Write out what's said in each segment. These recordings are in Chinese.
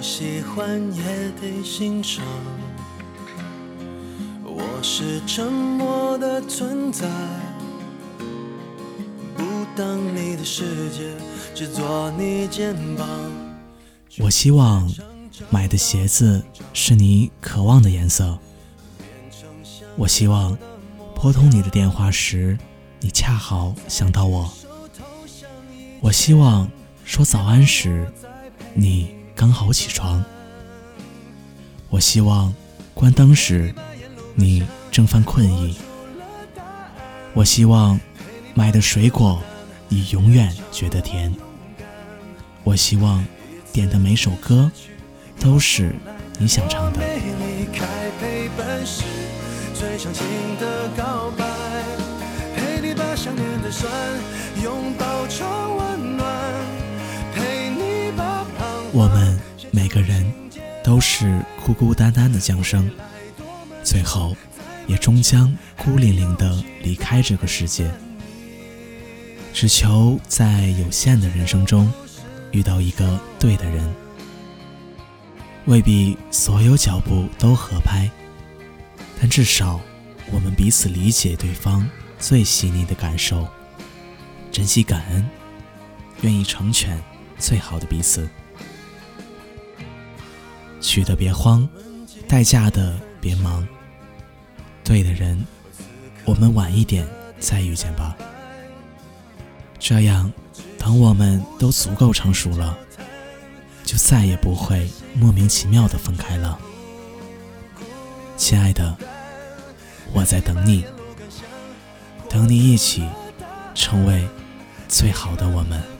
喜欢也得欣赏。我是沉默的存在，不当你的世界，只做你肩膀。我希望买的鞋子是你渴望的颜色。我希望拨通你的电话时，你恰好想到我。我希望说早安时，你刚好起床。我希望关灯时，你正犯困意。我希望买的水果，你永远觉得甜。我希望点的每首歌，都是你想唱的。最长情的告白，陪你把想念的酸拥抱成个人都是孤孤单单的降生，最后也终将孤零零的离开这个世界。只求在有限的人生中遇到一个对的人，未必所有脚步都合拍。但至少，我们彼此理解对方最细腻的感受，珍惜感恩，愿意成全最好的彼此。娶的别慌，待嫁的别忙，对的人，我们晚一点再遇见吧。这样，等我们都足够成熟了，就再也不会莫名其妙的分开了。亲爱的，我在等你，等你一起成为最好的我们。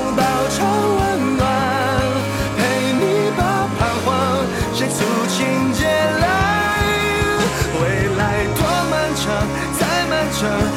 sure